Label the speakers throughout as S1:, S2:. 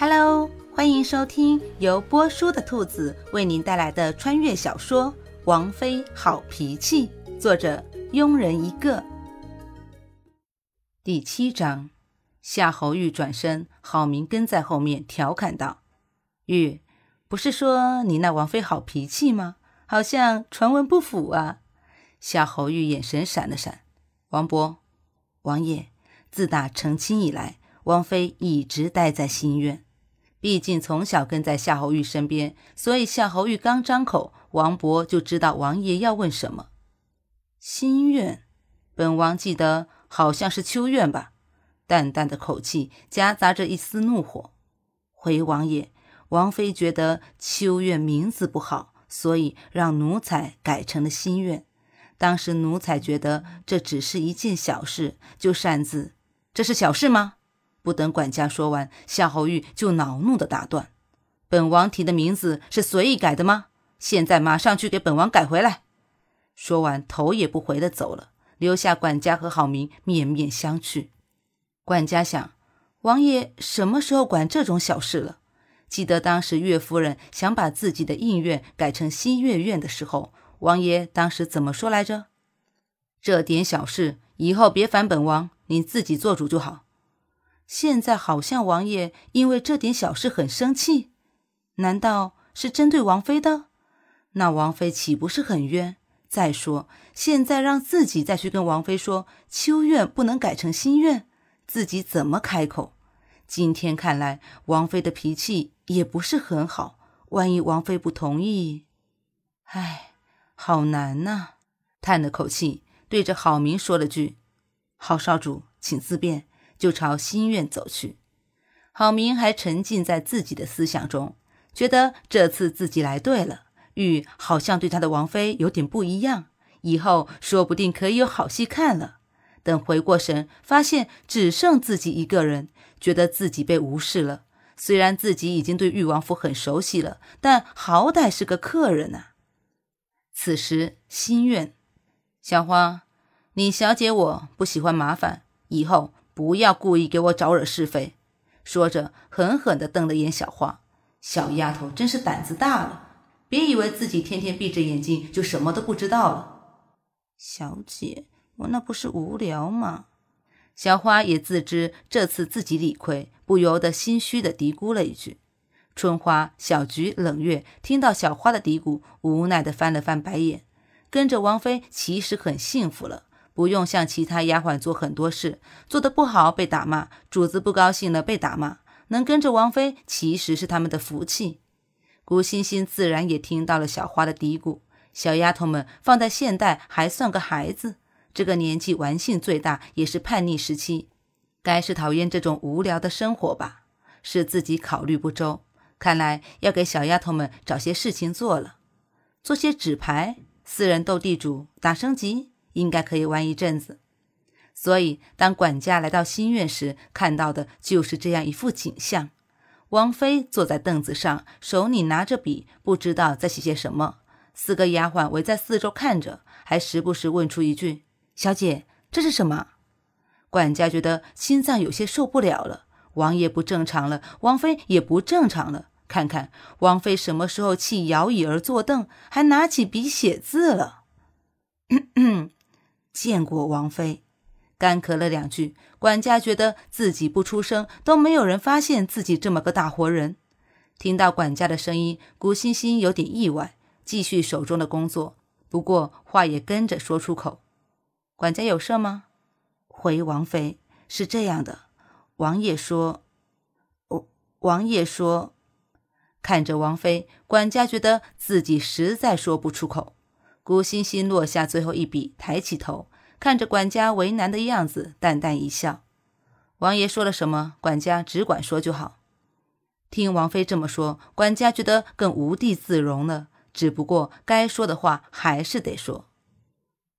S1: Hello，欢迎收听由波叔的兔子为您带来的穿越小说《王妃好脾气》，作者庸人一个。第七章，夏侯玉转身，郝明跟在后面调侃道：“玉，不是说你那王妃好脾气吗？好像传闻不符啊。”夏侯玉眼神闪了闪，王伯，王爷，自打成亲以来，王妃一直待在心院。毕竟从小跟在夏侯玉身边，所以夏侯玉刚张口，王伯就知道王爷要问什么。心愿，本王记得好像是秋院吧？淡淡的口气夹杂着一丝怒火。回王爷，王妃觉得秋院名字不好，所以让奴才改成了心愿。当时奴才觉得这只是一件小事，就擅自。这是小事吗？不等管家说完，夏侯玉就恼怒的打断：“本王提的名字是随意改的吗？现在马上去给本王改回来！”说完，头也不回的走了，留下管家和郝明面面相觑。管家想：王爷什么时候管这种小事了？记得当时岳夫人想把自己的印院改成西岳院的时候。王爷当时怎么说来着？这点小事以后别烦本王，你自己做主就好。现在好像王爷因为这点小事很生气，难道是针对王妃的？那王妃岂不是很冤？再说现在让自己再去跟王妃说秋院不能改成新院，自己怎么开口？今天看来王妃的脾气也不是很好，万一王妃不同意，唉。好难呐！叹了口气，对着郝明说了句：“郝少主，请自便。”就朝新院走去。郝明还沉浸在自己的思想中，觉得这次自己来对了。玉好像对他的王妃有点不一样，以后说不定可以有好戏看了。等回过神，发现只剩自己一个人，觉得自己被无视了。虽然自己已经对玉王府很熟悉了，但好歹是个客人呐。此时心愿，小花，你小姐我不喜欢麻烦，以后不要故意给我找惹是非。说着，狠狠地瞪了眼小花。小丫头真是胆子大了，别以为自己天天闭着眼睛就什么都不知道了。小姐，我那不是无聊吗？小花也自知这次自己理亏，不由得心虚地嘀咕了一句。春花、小菊、冷月听到小花的嘀咕，无奈地翻了翻白眼。跟着王妃其实很幸福了，不用像其他丫鬟做很多事，做得不好被打骂，主子不高兴了被打骂。能跟着王妃其实是他们的福气。古欣欣自然也听到了小花的嘀咕。小丫头们放在现代还算个孩子，这个年纪玩性最大，也是叛逆时期，该是讨厌这种无聊的生活吧？是自己考虑不周。看来要给小丫头们找些事情做了，做些纸牌、私人斗地主、打升级，应该可以玩一阵子。所以，当管家来到新院时，看到的就是这样一副景象：王妃坐在凳子上，手里拿着笔，不知道在写些什么。四个丫鬟围在四周看着，还时不时问出一句：“小姐，这是什么？”管家觉得心脏有些受不了了。王爷不正常了，王妃也不正常了。看看王妃什么时候弃摇椅而坐凳，还拿起笔写字了。见过王妃，干咳了两句，管家觉得自己不出声都没有人发现自己这么个大活人。听到管家的声音，古欣欣有点意外，继续手中的工作，不过话也跟着说出口：“管家有事吗？”回王妃是这样的，王爷说，王王爷说。看着王妃，管家觉得自己实在说不出口。吴欣欣落下最后一笔，抬起头，看着管家为难的样子，淡淡一笑。王爷说了什么，管家只管说就好。听王妃这么说，管家觉得更无地自容了。只不过该说的话还是得说。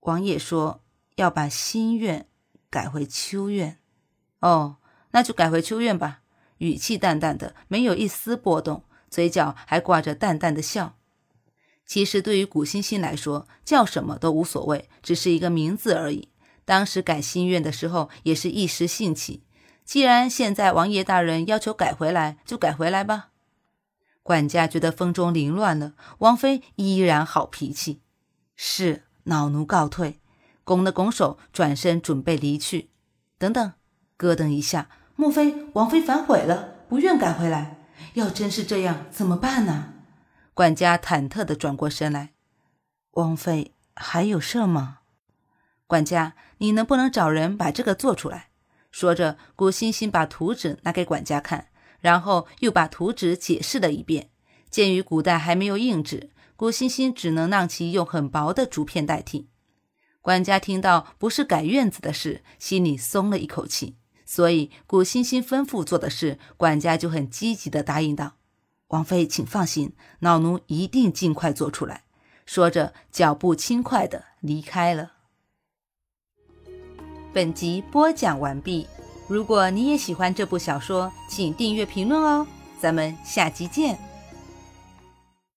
S1: 王爷说要把心愿改回秋院。哦，那就改回秋院吧。语气淡淡的，没有一丝波动。嘴角还挂着淡淡的笑。其实对于古欣欣来说，叫什么都无所谓，只是一个名字而已。当时改心愿的时候，也是一时兴起。既然现在王爷大人要求改回来，就改回来吧。管家觉得风中凌乱了，王妃依然好脾气。是，老奴告退。拱了拱手，转身准备离去。等等，咯噔一下，莫非王妃反悔了，不愿改回来？要真是这样，怎么办呢？管家忐忑地转过身来。王妃还有事吗？管家，你能不能找人把这个做出来？说着，古欣欣把图纸拿给管家看，然后又把图纸解释了一遍。鉴于古代还没有硬纸，古欣欣只能让其用很薄的竹片代替。管家听到不是改院子的事，心里松了一口气。所以古欣欣吩咐做的事，管家就很积极地答应道：“王妃，请放心，老奴一定尽快做出来。”说着，脚步轻快地离开了。本集播讲完毕。如果你也喜欢这部小说，请订阅、评论哦。咱们下集见。